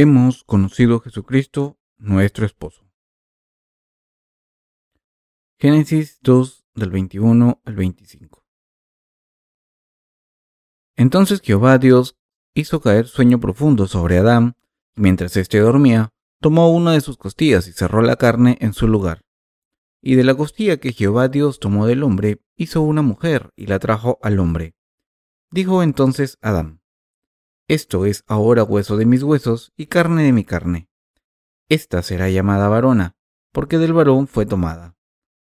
hemos conocido a Jesucristo, nuestro esposo. Génesis 2 del 21 al 25. Entonces Jehová Dios hizo caer sueño profundo sobre Adán, y mientras éste dormía, tomó una de sus costillas y cerró la carne en su lugar. Y de la costilla que Jehová Dios tomó del hombre, hizo una mujer y la trajo al hombre. Dijo entonces Adán, Esto es ahora hueso de mis huesos y carne de mi carne. Esta será llamada varona, porque del varón fue tomada.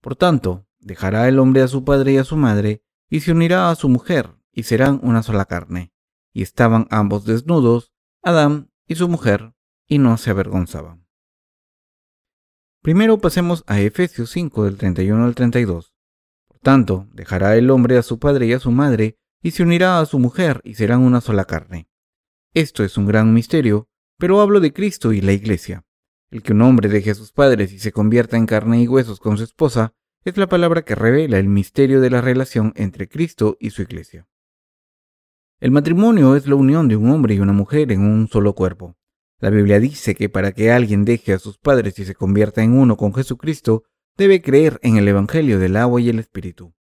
Por tanto, dejará el hombre a su padre y a su madre, y se unirá a su mujer, y serán una sola carne. Y estaban ambos desnudos, Adán y su mujer, y no se avergonzaban. Primero pasemos a Efesios 5 del 31 al 32. Por tanto, dejará el hombre a su padre y a su madre, y se unirá a su mujer, y serán una sola carne. Esto es un gran misterio, pero hablo de Cristo y la Iglesia. El que un hombre deje a sus padres y se convierta en carne y huesos con su esposa, es la palabra que revela el misterio de la relación entre Cristo y su Iglesia. El matrimonio es la unión de un hombre y una mujer en un solo cuerpo. La Biblia dice que para que alguien deje a sus padres y se convierta en uno con Jesucristo, debe creer en el Evangelio del agua y el Espíritu.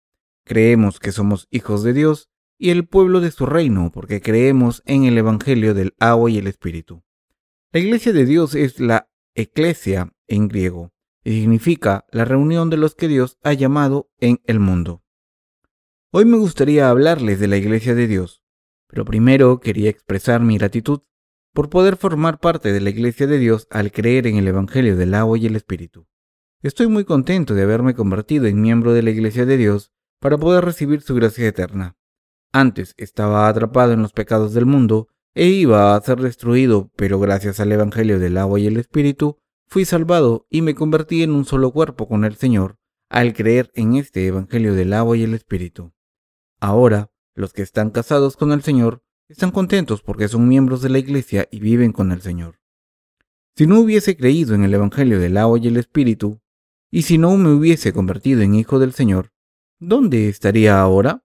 Creemos que somos hijos de Dios y el pueblo de su reino porque creemos en el Evangelio del agua y el Espíritu. La iglesia de Dios es la eclesia en griego y significa la reunión de los que Dios ha llamado en el mundo. Hoy me gustaría hablarles de la iglesia de Dios, pero primero quería expresar mi gratitud por poder formar parte de la Iglesia de Dios al creer en el Evangelio del agua y el Espíritu. Estoy muy contento de haberme convertido en miembro de la Iglesia de Dios para poder recibir su gracia eterna. Antes estaba atrapado en los pecados del mundo e iba a ser destruido, pero gracias al Evangelio del agua y el Espíritu fui salvado y me convertí en un solo cuerpo con el Señor al creer en este Evangelio del agua y el Espíritu. Ahora, los que están casados con el Señor están contentos porque son miembros de la Iglesia y viven con el Señor. Si no hubiese creído en el Evangelio del agua y el Espíritu, y si no me hubiese convertido en hijo del Señor, ¿dónde estaría ahora?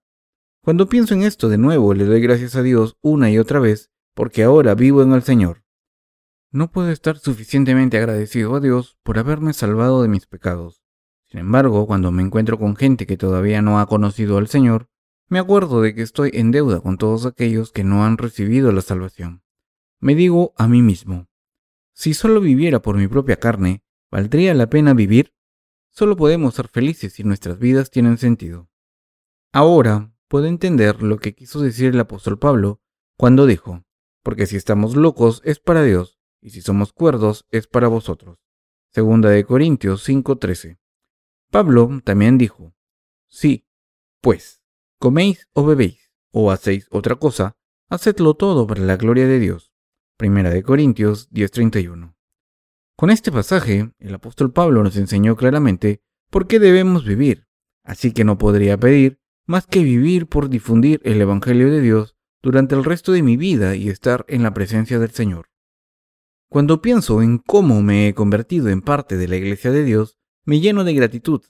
Cuando pienso en esto de nuevo, le doy gracias a Dios una y otra vez, porque ahora vivo en el Señor. No puedo estar suficientemente agradecido a Dios por haberme salvado de mis pecados. Sin embargo, cuando me encuentro con gente que todavía no ha conocido al Señor, me acuerdo de que estoy en deuda con todos aquellos que no han recibido la salvación. Me digo a mí mismo, si solo viviera por mi propia carne, ¿valdría la pena vivir? Solo podemos ser felices si nuestras vidas tienen sentido. Ahora puedo entender lo que quiso decir el apóstol Pablo cuando dijo, porque si estamos locos es para Dios, y si somos cuerdos es para vosotros. Segunda de Corintios 5:13. Pablo también dijo, sí, pues, coméis o bebéis, o hacéis otra cosa, hacedlo todo para la gloria de Dios. Primera de Corintios 10:31. Con este pasaje, el apóstol Pablo nos enseñó claramente por qué debemos vivir, así que no podría pedir más que vivir por difundir el Evangelio de Dios durante el resto de mi vida y estar en la presencia del Señor. Cuando pienso en cómo me he convertido en parte de la iglesia de Dios, me lleno de gratitud.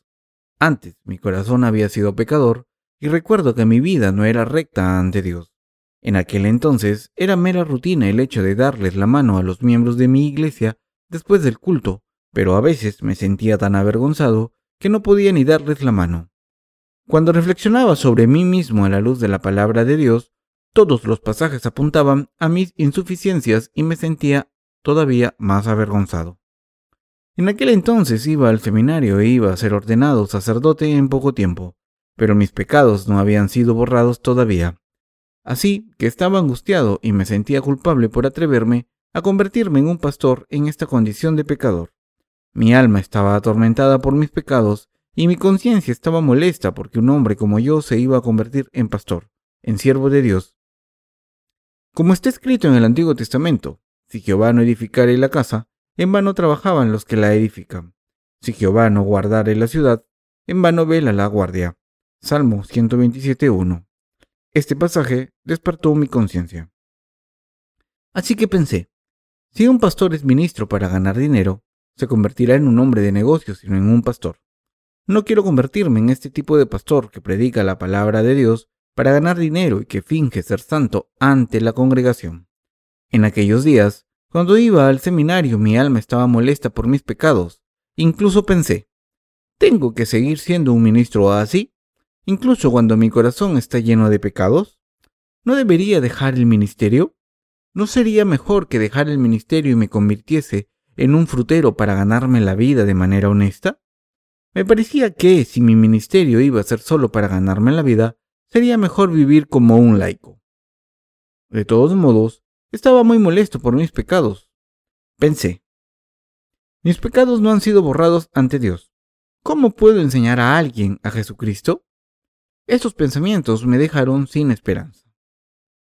Antes mi corazón había sido pecador, y recuerdo que mi vida no era recta ante Dios. En aquel entonces era mera rutina el hecho de darles la mano a los miembros de mi iglesia después del culto, pero a veces me sentía tan avergonzado que no podía ni darles la mano. Cuando reflexionaba sobre mí mismo a la luz de la palabra de Dios, todos los pasajes apuntaban a mis insuficiencias y me sentía todavía más avergonzado. En aquel entonces iba al seminario e iba a ser ordenado sacerdote en poco tiempo pero mis pecados no habían sido borrados todavía. Así que estaba angustiado y me sentía culpable por atreverme a convertirme en un pastor en esta condición de pecador. Mi alma estaba atormentada por mis pecados y mi conciencia estaba molesta porque un hombre como yo se iba a convertir en pastor, en siervo de Dios. Como está escrito en el Antiguo Testamento, si Jehová no edificare la casa, en vano trabajaban los que la edifican. Si Jehová no guardare la ciudad, en vano vela la guardia. Salmo 127.1. Este pasaje despertó mi conciencia. Así que pensé, si un pastor es ministro para ganar dinero, se convertirá en un hombre de negocios y no en un pastor. No quiero convertirme en este tipo de pastor que predica la palabra de Dios para ganar dinero y que finge ser santo ante la congregación. En aquellos días, Cuando iba al seminario mi alma estaba molesta por mis pecados. Incluso pensé, ¿tengo que seguir siendo un ministro así? Incluso cuando mi corazón está lleno de pecados. ¿No debería dejar el ministerio? ¿No sería mejor que dejar el ministerio y me convirtiese en un frutero para ganarme la vida de manera honesta? Me parecía que, si mi ministerio iba a ser solo para ganarme la vida, sería mejor vivir como un laico. De todos modos, estaba muy molesto por mis pecados. Pensé, mis pecados no han sido borrados ante Dios. ¿Cómo puedo enseñar a alguien a Jesucristo? Estos pensamientos me dejaron sin esperanza.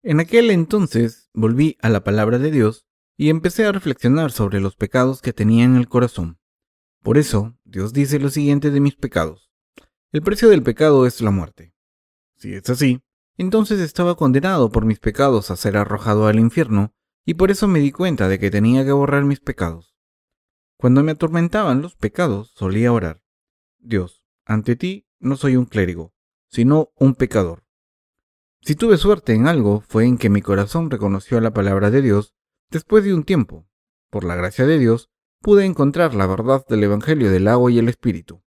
En aquel entonces volví a la palabra de Dios y empecé a reflexionar sobre los pecados que tenía en el corazón. Por eso, Dios dice lo siguiente de mis pecados. El precio del pecado es la muerte. Si es así, entonces estaba condenado por mis pecados a ser arrojado al infierno, y por eso me di cuenta de que tenía que borrar mis pecados. Cuando me atormentaban los pecados, solía orar. Dios, ante ti no soy un clérigo, sino un pecador. Si tuve suerte en algo fue en que mi corazón reconoció la palabra de Dios después de un tiempo. Por la gracia de Dios, pude encontrar la verdad del Evangelio del agua y el Espíritu.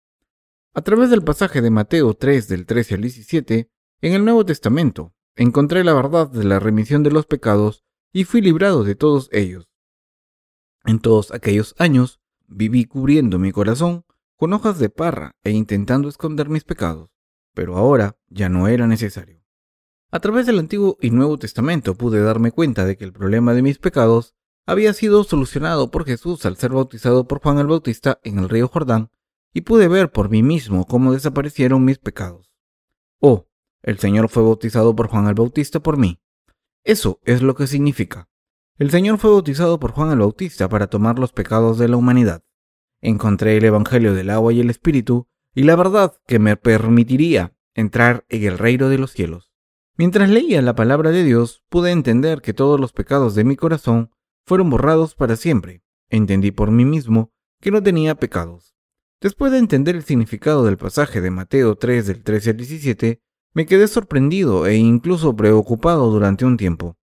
A través del pasaje de Mateo 3 del 13 al 17, en el Nuevo Testamento encontré la verdad de la remisión de los pecados y fui librado de todos ellos. En todos aquellos años viví cubriendo mi corazón con hojas de parra e intentando esconder mis pecados, pero ahora ya no era necesario. A través del Antiguo y Nuevo Testamento pude darme cuenta de que el problema de mis pecados había sido solucionado por Jesús al ser bautizado por Juan el Bautista en el río Jordán, y pude ver por mí mismo cómo desaparecieron mis pecados. Oh, el Señor fue bautizado por Juan el Bautista por mí. Eso es lo que significa. El Señor fue bautizado por Juan el Bautista para tomar los pecados de la humanidad. Encontré el Evangelio del agua y el Espíritu y la verdad que me permitiría entrar en el reino de los cielos. Mientras leía la palabra de Dios, pude entender que todos los pecados de mi corazón fueron borrados para siempre. Entendí por mí mismo que no tenía pecados. Después de entender el significado del pasaje de Mateo 3 del 13 al 17, me quedé sorprendido e incluso preocupado durante un tiempo.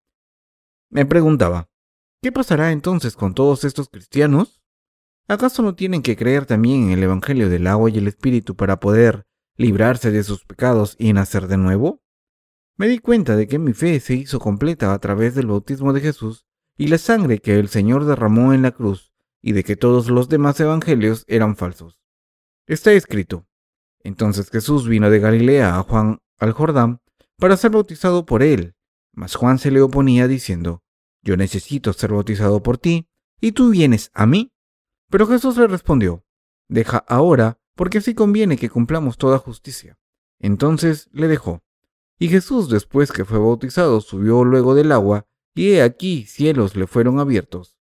Me preguntaba, ¿qué pasará entonces con todos estos cristianos? ¿Acaso no tienen que creer también en el Evangelio del agua y el Espíritu para poder librarse de sus pecados y nacer de nuevo? Me di cuenta de que mi fe se hizo completa a través del bautismo de Jesús y la sangre que el Señor derramó en la cruz, y de que todos los demás evangelios eran falsos. Está escrito. Entonces Jesús vino de Galilea a Juan al Jordán para ser bautizado por él. Mas Juan se le oponía diciendo, Yo necesito ser bautizado por ti, y tú vienes a mí. Pero Jesús le respondió, Deja ahora, porque así conviene que cumplamos toda justicia. Entonces le dejó. Y Jesús, después que fue bautizado, subió luego del agua, y he aquí cielos le fueron abiertos.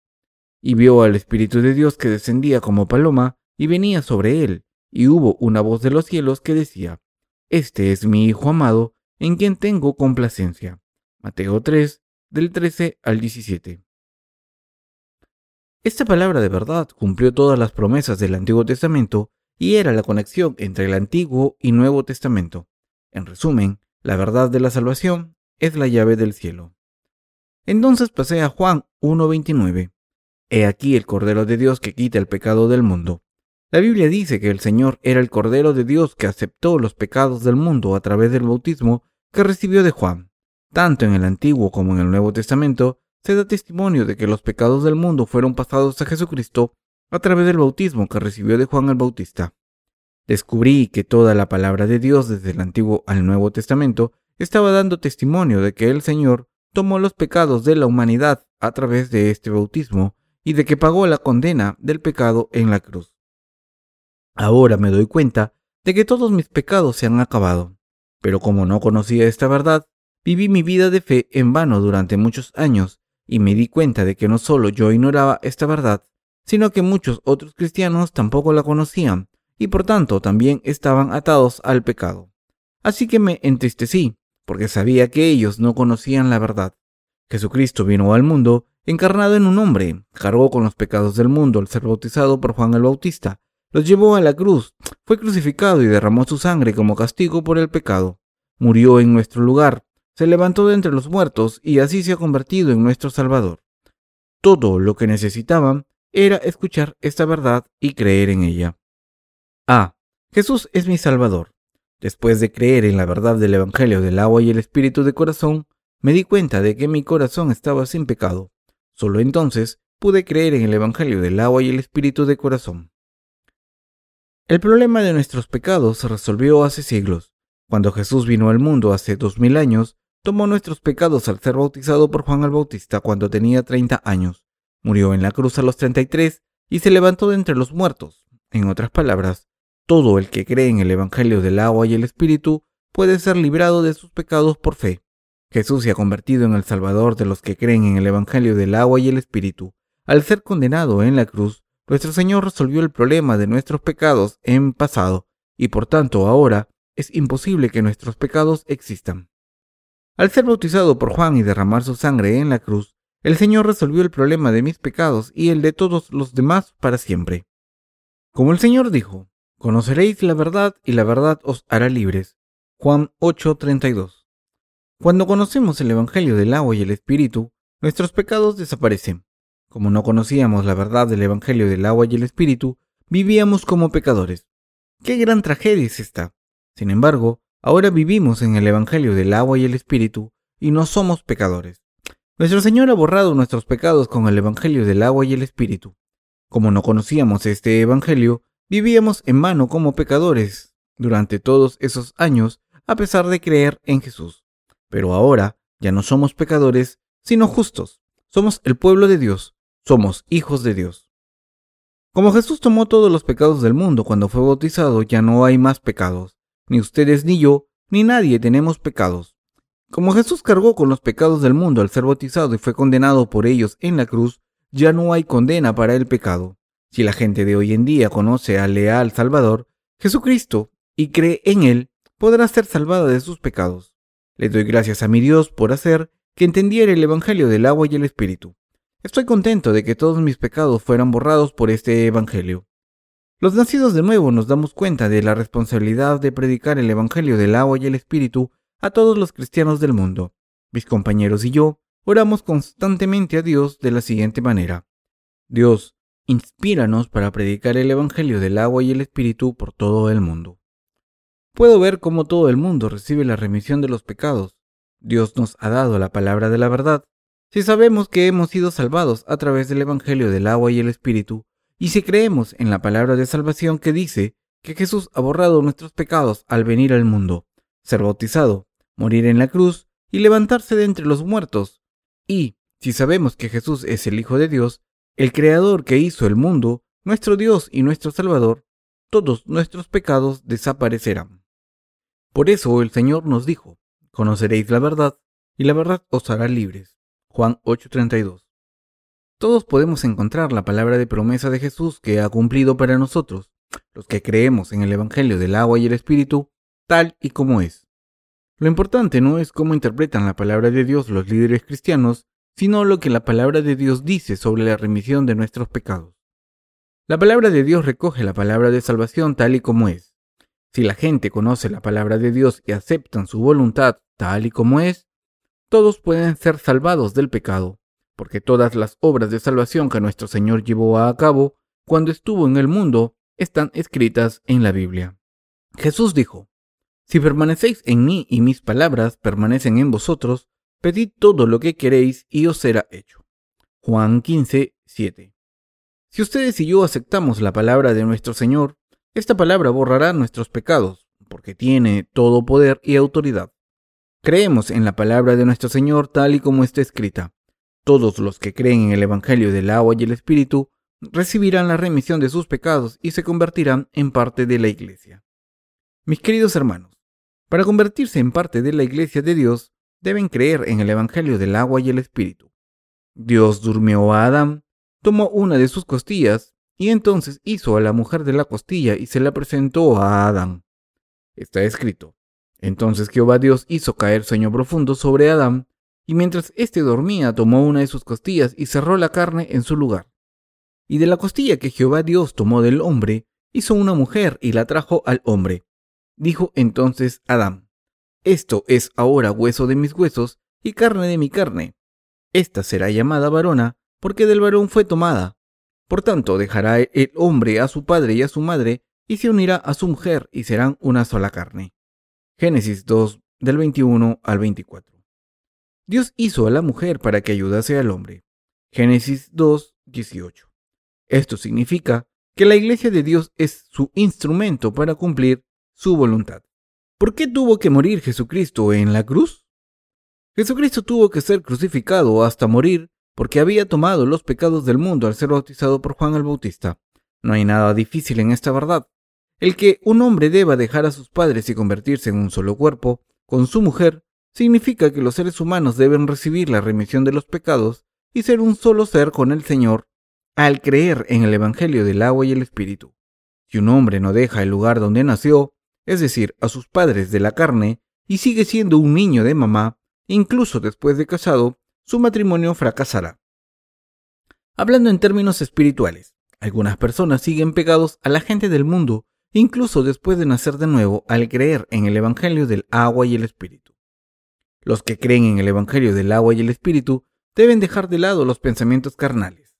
Y vio al Espíritu de Dios que descendía como paloma y venía sobre él, y hubo una voz de los cielos que decía, este es mi Hijo amado, en quien tengo complacencia. Mateo 3, del 13 al 17. Esta palabra de verdad cumplió todas las promesas del Antiguo Testamento y era la conexión entre el Antiguo y Nuevo Testamento. En resumen, la verdad de la salvación es la llave del cielo. Entonces pasé a Juan 1.29. He aquí el Cordero de Dios que quita el pecado del mundo. La Biblia dice que el Señor era el Cordero de Dios que aceptó los pecados del mundo a través del bautismo que recibió de Juan. Tanto en el Antiguo como en el Nuevo Testamento se da testimonio de que los pecados del mundo fueron pasados a Jesucristo a través del bautismo que recibió de Juan el Bautista. Descubrí que toda la palabra de Dios desde el Antiguo al Nuevo Testamento estaba dando testimonio de que el Señor tomó los pecados de la humanidad a través de este bautismo y de que pagó la condena del pecado en la cruz. Ahora me doy cuenta de que todos mis pecados se han acabado, pero como no conocía esta verdad, viví mi vida de fe en vano durante muchos años y me di cuenta de que no solo yo ignoraba esta verdad, sino que muchos otros cristianos tampoco la conocían y por tanto también estaban atados al pecado. Así que me entristecí, porque sabía que ellos no conocían la verdad. Jesucristo vino al mundo encarnado en un hombre, cargó con los pecados del mundo al ser bautizado por Juan el Bautista, los llevó a la cruz, fue crucificado y derramó su sangre como castigo por el pecado. Murió en nuestro lugar, se levantó de entre los muertos y así se ha convertido en nuestro Salvador. Todo lo que necesitaban era escuchar esta verdad y creer en ella. A. Jesús es mi Salvador. Después de creer en la verdad del Evangelio del agua y el Espíritu de corazón, me di cuenta de que mi corazón estaba sin pecado. Solo entonces pude creer en el Evangelio del agua y el Espíritu de corazón. El problema de nuestros pecados se resolvió hace siglos. Cuando Jesús vino al mundo hace dos mil años, tomó nuestros pecados al ser bautizado por Juan el Bautista cuando tenía 30 años, murió en la cruz a los 33 y se levantó de entre los muertos. En otras palabras, todo el que cree en el Evangelio del agua y el Espíritu puede ser librado de sus pecados por fe. Jesús se ha convertido en el Salvador de los que creen en el Evangelio del agua y el Espíritu. Al ser condenado en la cruz, nuestro Señor resolvió el problema de nuestros pecados en pasado y por tanto ahora es imposible que nuestros pecados existan. Al ser bautizado por Juan y derramar su sangre en la cruz, el Señor resolvió el problema de mis pecados y el de todos los demás para siempre. Como el Señor dijo, conoceréis la verdad y la verdad os hará libres. Juan 8:32. Cuando conocemos el Evangelio del agua y el Espíritu, nuestros pecados desaparecen. Como no conocíamos la verdad del Evangelio del agua y el Espíritu, vivíamos como pecadores. ¡Qué gran tragedia es esta! Sin embargo, ahora vivimos en el Evangelio del agua y el Espíritu y no somos pecadores. Nuestro Señor ha borrado nuestros pecados con el Evangelio del agua y el Espíritu. Como no conocíamos este Evangelio, vivíamos en mano como pecadores durante todos esos años a pesar de creer en Jesús. Pero ahora ya no somos pecadores, sino justos. Somos el pueblo de Dios, somos hijos de Dios. Como Jesús tomó todos los pecados del mundo cuando fue bautizado, ya no hay más pecados. Ni ustedes ni yo, ni nadie tenemos pecados. Como Jesús cargó con los pecados del mundo al ser bautizado y fue condenado por ellos en la cruz, ya no hay condena para el pecado. Si la gente de hoy en día conoce al leal Salvador, Jesucristo, y cree en Él, podrá ser salvada de sus pecados. Le doy gracias a mi Dios por hacer que entendiera el Evangelio del agua y el Espíritu. Estoy contento de que todos mis pecados fueran borrados por este Evangelio. Los nacidos de nuevo nos damos cuenta de la responsabilidad de predicar el Evangelio del agua y el Espíritu a todos los cristianos del mundo. Mis compañeros y yo oramos constantemente a Dios de la siguiente manera. Dios, inspíranos para predicar el Evangelio del agua y el Espíritu por todo el mundo. Puedo ver cómo todo el mundo recibe la remisión de los pecados. Dios nos ha dado la palabra de la verdad si sabemos que hemos sido salvados a través del Evangelio del agua y el Espíritu, y si creemos en la palabra de salvación que dice que Jesús ha borrado nuestros pecados al venir al mundo, ser bautizado, morir en la cruz y levantarse de entre los muertos, y si sabemos que Jesús es el Hijo de Dios, el Creador que hizo el mundo, nuestro Dios y nuestro Salvador, todos nuestros pecados desaparecerán. Por eso el Señor nos dijo, conoceréis la verdad, y la verdad os hará libres. Juan 8:32. Todos podemos encontrar la palabra de promesa de Jesús que ha cumplido para nosotros, los que creemos en el Evangelio del agua y el Espíritu, tal y como es. Lo importante no es cómo interpretan la palabra de Dios los líderes cristianos, sino lo que la palabra de Dios dice sobre la remisión de nuestros pecados. La palabra de Dios recoge la palabra de salvación tal y como es. Si la gente conoce la palabra de Dios y aceptan su voluntad tal y como es, todos pueden ser salvados del pecado, porque todas las obras de salvación que nuestro Señor llevó a cabo cuando estuvo en el mundo están escritas en la Biblia. Jesús dijo, Si permanecéis en mí y mis palabras permanecen en vosotros, pedid todo lo que queréis y os será hecho. Juan 15, 7. Si ustedes y yo aceptamos la palabra de nuestro Señor, esta palabra borrará nuestros pecados, porque tiene todo poder y autoridad. Creemos en la palabra de nuestro Señor tal y como está escrita. Todos los que creen en el Evangelio del agua y el Espíritu recibirán la remisión de sus pecados y se convertirán en parte de la iglesia. Mis queridos hermanos, para convertirse en parte de la iglesia de Dios, deben creer en el Evangelio del agua y el Espíritu. Dios durmió a Adán, tomó una de sus costillas y entonces hizo a la mujer de la costilla y se la presentó a Adán. Está escrito, entonces Jehová Dios hizo caer sueño profundo sobre Adán, y mientras éste dormía tomó una de sus costillas y cerró la carne en su lugar. Y de la costilla que Jehová Dios tomó del hombre, hizo una mujer y la trajo al hombre. Dijo entonces Adán, Esto es ahora hueso de mis huesos y carne de mi carne. Esta será llamada varona, porque del varón fue tomada. Por tanto, dejará el hombre a su padre y a su madre, y se unirá a su mujer, y serán una sola carne. Génesis 2, del 21 al 24. Dios hizo a la mujer para que ayudase al hombre. Génesis 2, 18. Esto significa que la iglesia de Dios es su instrumento para cumplir su voluntad. ¿Por qué tuvo que morir Jesucristo en la cruz? Jesucristo tuvo que ser crucificado hasta morir porque había tomado los pecados del mundo al ser bautizado por Juan el Bautista. No hay nada difícil en esta verdad. El que un hombre deba dejar a sus padres y convertirse en un solo cuerpo con su mujer significa que los seres humanos deben recibir la remisión de los pecados y ser un solo ser con el Señor al creer en el Evangelio del agua y el Espíritu. Si un hombre no deja el lugar donde nació, es decir, a sus padres de la carne, y sigue siendo un niño de mamá, incluso después de casado, su matrimonio fracasará. Hablando en términos espirituales, algunas personas siguen pegados a la gente del mundo, incluso después de nacer de nuevo al creer en el Evangelio del agua y el Espíritu. Los que creen en el Evangelio del agua y el Espíritu deben dejar de lado los pensamientos carnales.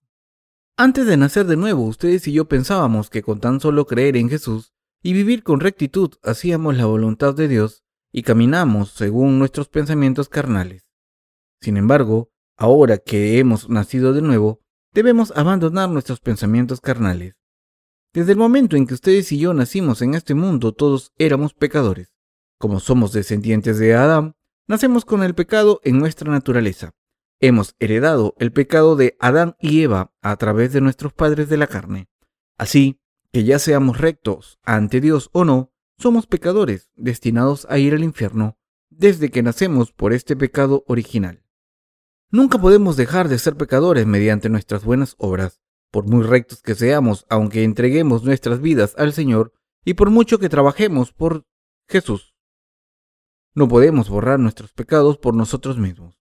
Antes de nacer de nuevo, ustedes y yo pensábamos que con tan solo creer en Jesús y vivir con rectitud hacíamos la voluntad de Dios y caminamos según nuestros pensamientos carnales. Sin embargo, ahora que hemos nacido de nuevo, debemos abandonar nuestros pensamientos carnales. Desde el momento en que ustedes y yo nacimos en este mundo, todos éramos pecadores. Como somos descendientes de Adán, nacemos con el pecado en nuestra naturaleza. Hemos heredado el pecado de Adán y Eva a través de nuestros padres de la carne. Así que ya seamos rectos ante Dios o no, somos pecadores destinados a ir al infierno desde que nacemos por este pecado original. Nunca podemos dejar de ser pecadores mediante nuestras buenas obras, por muy rectos que seamos, aunque entreguemos nuestras vidas al Señor y por mucho que trabajemos por Jesús. No podemos borrar nuestros pecados por nosotros mismos.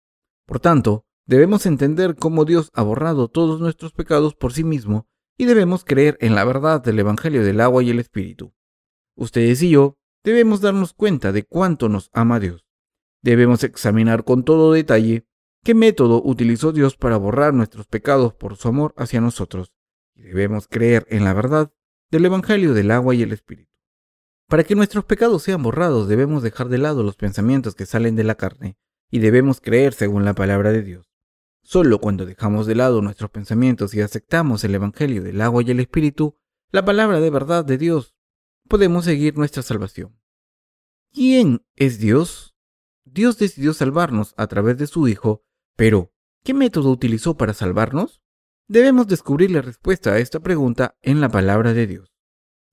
Por tanto, debemos entender cómo Dios ha borrado todos nuestros pecados por sí mismo y debemos creer en la verdad del Evangelio del agua y el Espíritu. Ustedes y yo debemos darnos cuenta de cuánto nos ama Dios. Debemos examinar con todo detalle ¿Qué método utilizó Dios para borrar nuestros pecados por su amor hacia nosotros? Y debemos creer en la verdad del Evangelio del agua y el Espíritu. Para que nuestros pecados sean borrados debemos dejar de lado los pensamientos que salen de la carne y debemos creer según la palabra de Dios. Solo cuando dejamos de lado nuestros pensamientos y aceptamos el Evangelio del agua y el Espíritu, la palabra de verdad de Dios, podemos seguir nuestra salvación. ¿Quién es Dios? Dios decidió salvarnos a través de su Hijo pero, ¿qué método utilizó para salvarnos? Debemos descubrir la respuesta a esta pregunta en la palabra de Dios.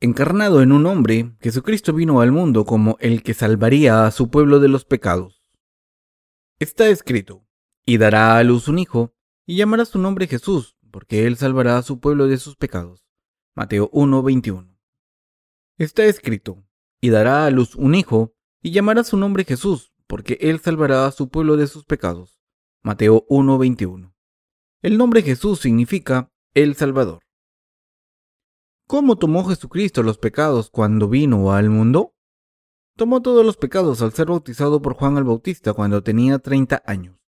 Encarnado en un hombre, Jesucristo vino al mundo como el que salvaría a su pueblo de los pecados. Está escrito, y dará a luz un hijo, y llamará su nombre Jesús, porque él salvará a su pueblo de sus pecados. Mateo 1:21. Está escrito, y dará a luz un hijo, y llamará su nombre Jesús, porque él salvará a su pueblo de sus pecados. Mateo 1:21. El nombre Jesús significa el Salvador. ¿Cómo tomó Jesucristo los pecados cuando vino al mundo? Tomó todos los pecados al ser bautizado por Juan el Bautista cuando tenía 30 años.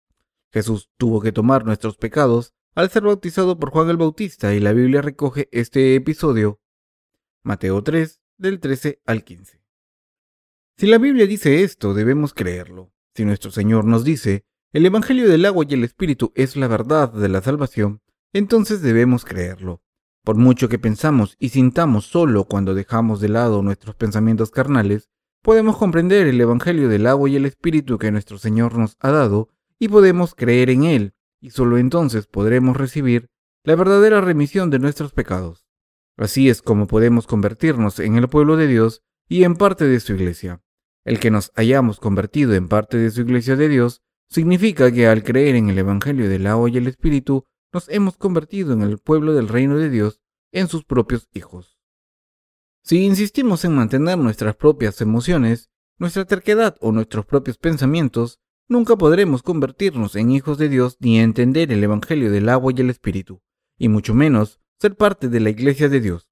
Jesús tuvo que tomar nuestros pecados al ser bautizado por Juan el Bautista y la Biblia recoge este episodio, Mateo 3, del 13 al 15. Si la Biblia dice esto, debemos creerlo. Si nuestro Señor nos dice el Evangelio del agua y el Espíritu es la verdad de la salvación, entonces debemos creerlo. Por mucho que pensamos y sintamos solo cuando dejamos de lado nuestros pensamientos carnales, podemos comprender el Evangelio del agua y el Espíritu que nuestro Señor nos ha dado y podemos creer en Él, y solo entonces podremos recibir la verdadera remisión de nuestros pecados. Así es como podemos convertirnos en el pueblo de Dios y en parte de su iglesia. El que nos hayamos convertido en parte de su iglesia de Dios Significa que al creer en el Evangelio del agua y el Espíritu, nos hemos convertido en el pueblo del reino de Dios, en sus propios hijos. Si insistimos en mantener nuestras propias emociones, nuestra terquedad o nuestros propios pensamientos, nunca podremos convertirnos en hijos de Dios ni entender el Evangelio del agua y el Espíritu, y mucho menos ser parte de la Iglesia de Dios.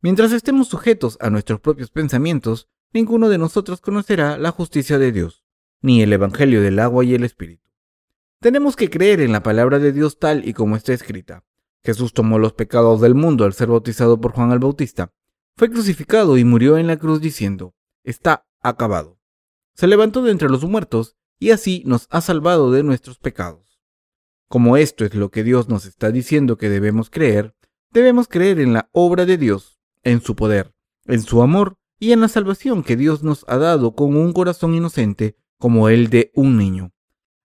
Mientras estemos sujetos a nuestros propios pensamientos, ninguno de nosotros conocerá la justicia de Dios ni el Evangelio del agua y el Espíritu. Tenemos que creer en la palabra de Dios tal y como está escrita. Jesús tomó los pecados del mundo al ser bautizado por Juan el Bautista. Fue crucificado y murió en la cruz diciendo, está acabado. Se levantó de entre los muertos y así nos ha salvado de nuestros pecados. Como esto es lo que Dios nos está diciendo que debemos creer, debemos creer en la obra de Dios, en su poder, en su amor y en la salvación que Dios nos ha dado con un corazón inocente como el de un niño.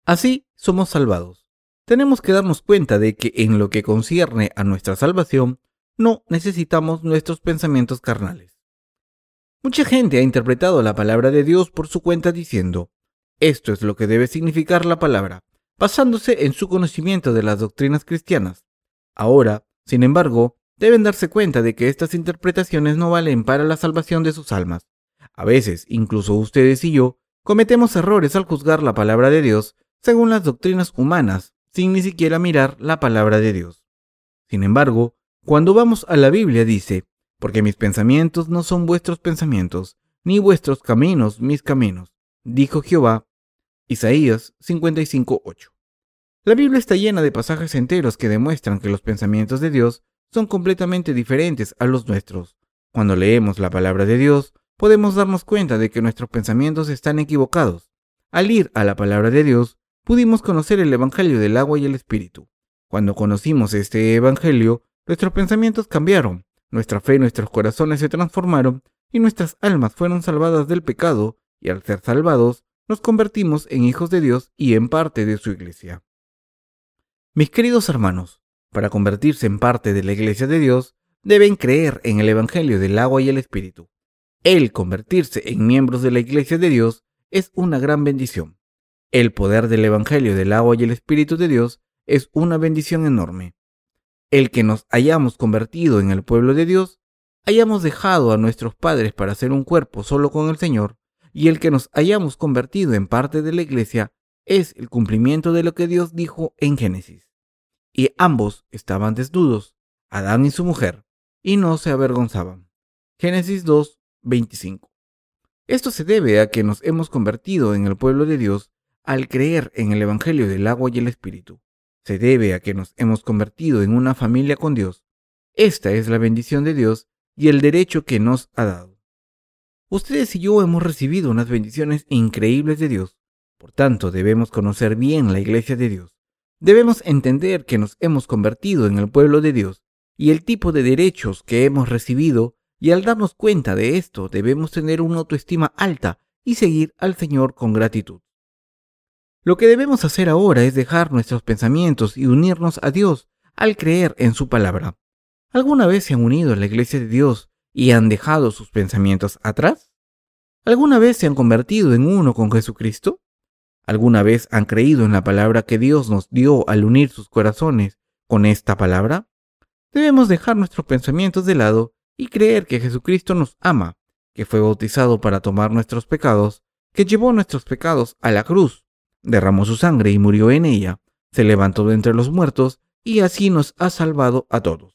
Así somos salvados. Tenemos que darnos cuenta de que en lo que concierne a nuestra salvación, no necesitamos nuestros pensamientos carnales. Mucha gente ha interpretado la palabra de Dios por su cuenta diciendo, esto es lo que debe significar la palabra, basándose en su conocimiento de las doctrinas cristianas. Ahora, sin embargo, deben darse cuenta de que estas interpretaciones no valen para la salvación de sus almas. A veces, incluso ustedes y yo, cometemos errores al juzgar la palabra de Dios según las doctrinas humanas, sin ni siquiera mirar la palabra de Dios. Sin embargo, cuando vamos a la Biblia dice, porque mis pensamientos no son vuestros pensamientos, ni vuestros caminos mis caminos, dijo Jehová. Isaías 55:8. La Biblia está llena de pasajes enteros que demuestran que los pensamientos de Dios son completamente diferentes a los nuestros. Cuando leemos la palabra de Dios, podemos darnos cuenta de que nuestros pensamientos están equivocados. Al ir a la palabra de Dios, pudimos conocer el Evangelio del agua y el Espíritu. Cuando conocimos este Evangelio, nuestros pensamientos cambiaron, nuestra fe y nuestros corazones se transformaron y nuestras almas fueron salvadas del pecado y al ser salvados nos convertimos en hijos de Dios y en parte de su iglesia. Mis queridos hermanos, para convertirse en parte de la iglesia de Dios, deben creer en el Evangelio del agua y el Espíritu. El convertirse en miembros de la iglesia de Dios es una gran bendición. El poder del Evangelio del agua y el Espíritu de Dios es una bendición enorme. El que nos hayamos convertido en el pueblo de Dios, hayamos dejado a nuestros padres para ser un cuerpo solo con el Señor, y el que nos hayamos convertido en parte de la iglesia, es el cumplimiento de lo que Dios dijo en Génesis. Y ambos estaban desnudos, Adán y su mujer, y no se avergonzaban. Génesis 2, 25. Esto se debe a que nos hemos convertido en el pueblo de Dios al creer en el Evangelio del agua y el Espíritu. Se debe a que nos hemos convertido en una familia con Dios. Esta es la bendición de Dios y el derecho que nos ha dado. Ustedes y yo hemos recibido unas bendiciones increíbles de Dios. Por tanto, debemos conocer bien la iglesia de Dios. Debemos entender que nos hemos convertido en el pueblo de Dios y el tipo de derechos que hemos recibido, y al darnos cuenta de esto debemos tener una autoestima alta y seguir al Señor con gratitud. Lo que debemos hacer ahora es dejar nuestros pensamientos y unirnos a Dios al creer en su palabra. ¿Alguna vez se han unido a la iglesia de Dios y han dejado sus pensamientos atrás? ¿Alguna vez se han convertido en uno con Jesucristo? ¿Alguna vez han creído en la palabra que Dios nos dio al unir sus corazones con esta palabra? Debemos dejar nuestros pensamientos de lado y creer que Jesucristo nos ama, que fue bautizado para tomar nuestros pecados, que llevó nuestros pecados a la cruz derramó su sangre y murió en ella, se levantó de entre los muertos y así nos ha salvado a todos.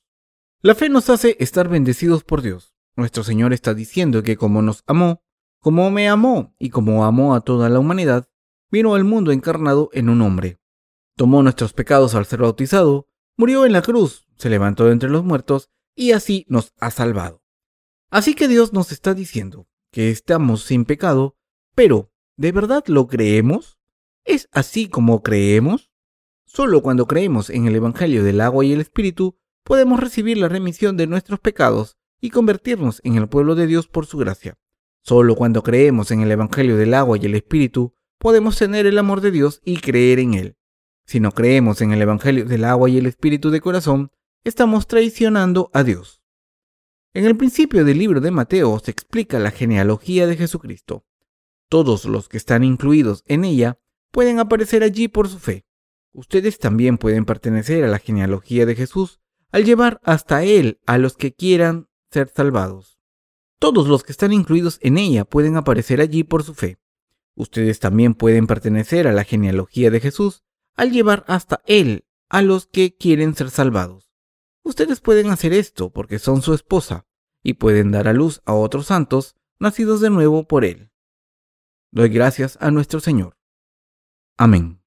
La fe nos hace estar bendecidos por Dios. Nuestro Señor está diciendo que como nos amó, como me amó y como amó a toda la humanidad, vino al mundo encarnado en un hombre. Tomó nuestros pecados al ser bautizado, murió en la cruz, se levantó de entre los muertos y así nos ha salvado. Así que Dios nos está diciendo que estamos sin pecado, pero ¿de verdad lo creemos? ¿Es así como creemos? Solo cuando creemos en el Evangelio del agua y el Espíritu podemos recibir la remisión de nuestros pecados y convertirnos en el pueblo de Dios por su gracia. Solo cuando creemos en el Evangelio del agua y el Espíritu podemos tener el amor de Dios y creer en Él. Si no creemos en el Evangelio del agua y el Espíritu de corazón, estamos traicionando a Dios. En el principio del libro de Mateo se explica la genealogía de Jesucristo. Todos los que están incluidos en ella pueden aparecer allí por su fe. Ustedes también pueden pertenecer a la genealogía de Jesús al llevar hasta Él a los que quieran ser salvados. Todos los que están incluidos en ella pueden aparecer allí por su fe. Ustedes también pueden pertenecer a la genealogía de Jesús al llevar hasta Él a los que quieren ser salvados. Ustedes pueden hacer esto porque son su esposa y pueden dar a luz a otros santos nacidos de nuevo por Él. Doy gracias a nuestro Señor. Amén.